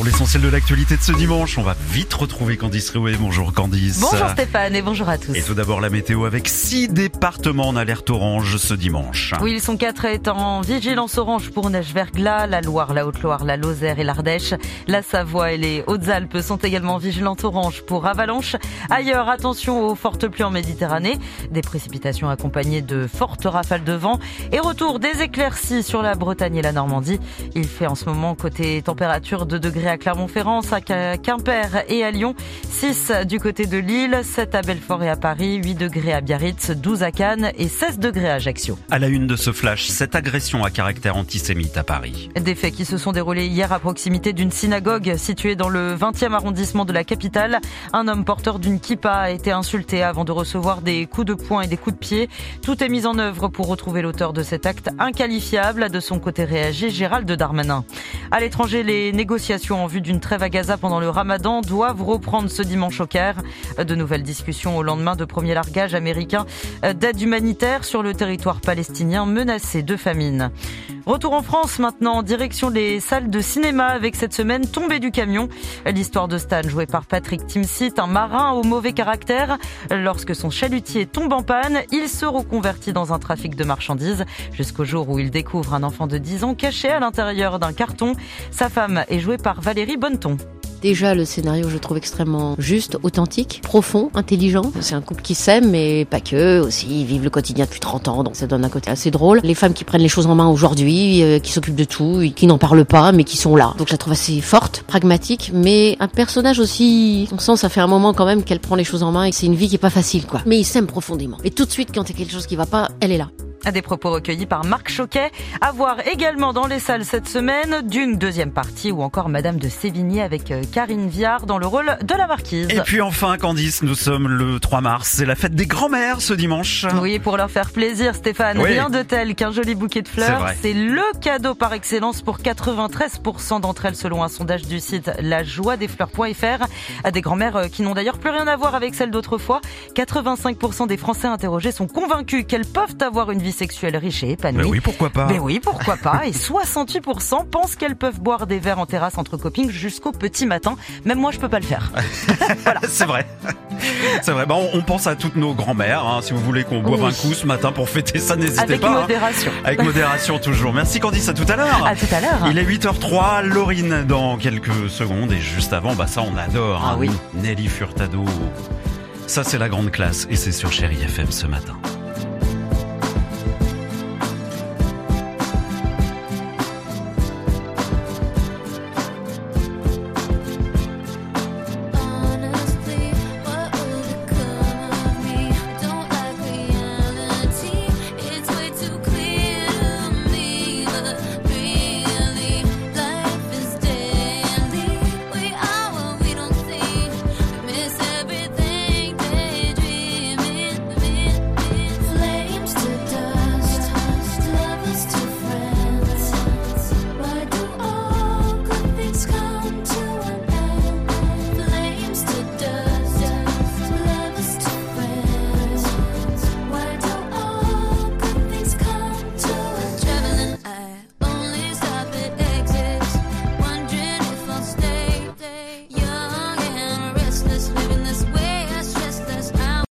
pour l'essentiel de l'actualité de ce dimanche. On va vite retrouver Candice Rouet. Bonjour Candice. Bonjour Stéphane et bonjour à tous. Et tout d'abord la météo avec six départements en alerte orange ce dimanche. Oui, ils sont quatre étant en vigilance orange pour neige verglas, la Loire, la Haute-Loire, la Lozère et l'Ardèche. La Savoie et les Hautes-Alpes sont également vigilantes orange pour avalanche. Ailleurs, attention aux fortes pluies en Méditerranée, des précipitations accompagnées de fortes rafales de vent et retour des éclaircies sur la Bretagne et la Normandie. Il fait en ce moment côté température 2 degrés à Clermont-Ferrand, 5 à Quimper et à Lyon, 6 du côté de Lille, 7 à Belfort et à Paris, 8 degrés à Biarritz, 12 à Cannes et 16 degrés à Ajaccio. À la une de ce flash, cette agression à caractère antisémite à Paris. Des faits qui se sont déroulés hier à proximité d'une synagogue située dans le 20e arrondissement de la capitale. Un homme porteur d'une kippa a été insulté avant de recevoir des coups de poing et des coups de pied. Tout est mis en œuvre pour retrouver l'auteur de cet acte inqualifiable. De son côté réagi Gérald Darmanin. À l'étranger, les négociations en vue d'une trêve à Gaza pendant le ramadan doivent reprendre ce dimanche au Caire. De nouvelles discussions au lendemain de premier largage américain d'aide humanitaire sur le territoire palestinien menacé de famine. Retour en France maintenant, direction des salles de cinéma avec cette semaine tombée du camion. L'histoire de Stan joué par Patrick Timsit, un marin au mauvais caractère. Lorsque son chalutier tombe en panne, il se reconvertit dans un trafic de marchandises jusqu'au jour où il découvre un enfant de 10 ans caché à l'intérieur d'un carton. Sa femme est jouée par Valérie Bonneton. Déjà, le scénario, je trouve extrêmement juste, authentique, profond, intelligent. C'est un couple qui s'aime, mais pas que. Aussi, ils vivent le quotidien depuis 30 ans, donc ça donne un côté assez drôle. Les femmes qui prennent les choses en main aujourd'hui, euh, qui s'occupent de tout, qui n'en parlent pas, mais qui sont là. Donc je la trouve assez forte, pragmatique, mais un personnage aussi. On sent, ça fait un moment quand même qu'elle prend les choses en main et c'est une vie qui est pas facile, quoi. Mais ils s'aiment profondément. Et tout de suite, quand il y a quelque chose qui va pas, elle est là. Des propos recueillis par Marc Choquet. À voir également dans les salles cette semaine d'une deuxième partie ou encore Madame de Sévigné avec euh, Karine Viard dans le rôle de la marquise. Et puis enfin, Candice, nous sommes le 3 mars. C'est la fête des grands-mères ce dimanche. Oui, pour leur faire plaisir, Stéphane. Oui. Rien de tel qu'un joli bouquet de fleurs. C'est le cadeau par excellence pour 93% d'entre elles selon un sondage du site lajoiedesfleurs.fr. Des grands-mères euh, qui n'ont d'ailleurs plus rien à voir avec celles d'autrefois. 85% des Français interrogés sont convaincus qu'elles peuvent avoir une vie sexuelle riche et épanouie. Mais oui, pourquoi pas Mais oui, pourquoi pas. Et 68% pensent qu'elles peuvent boire des verres en terrasse entre copines jusqu'au petit matin. Même moi, je peux pas le faire. C'est vrai. C'est vrai. Bah, on, pense à toutes nos grand-mères. hein. Si vous voulez qu'on boive Oui. un coup ce matin pour fêter ça, n'hésitez Avec pas. hein. modération. Avec modération toujours. Merci Candice, à tout à l'heure. À tout à l'heure. Il est 8h03, Laurine dans quelques secondes et juste avant, bah ça on adore. Ah hein. oui. Nelly Furtado. Ça c'est la grande classe et c'est sur Chéri FM ce matin.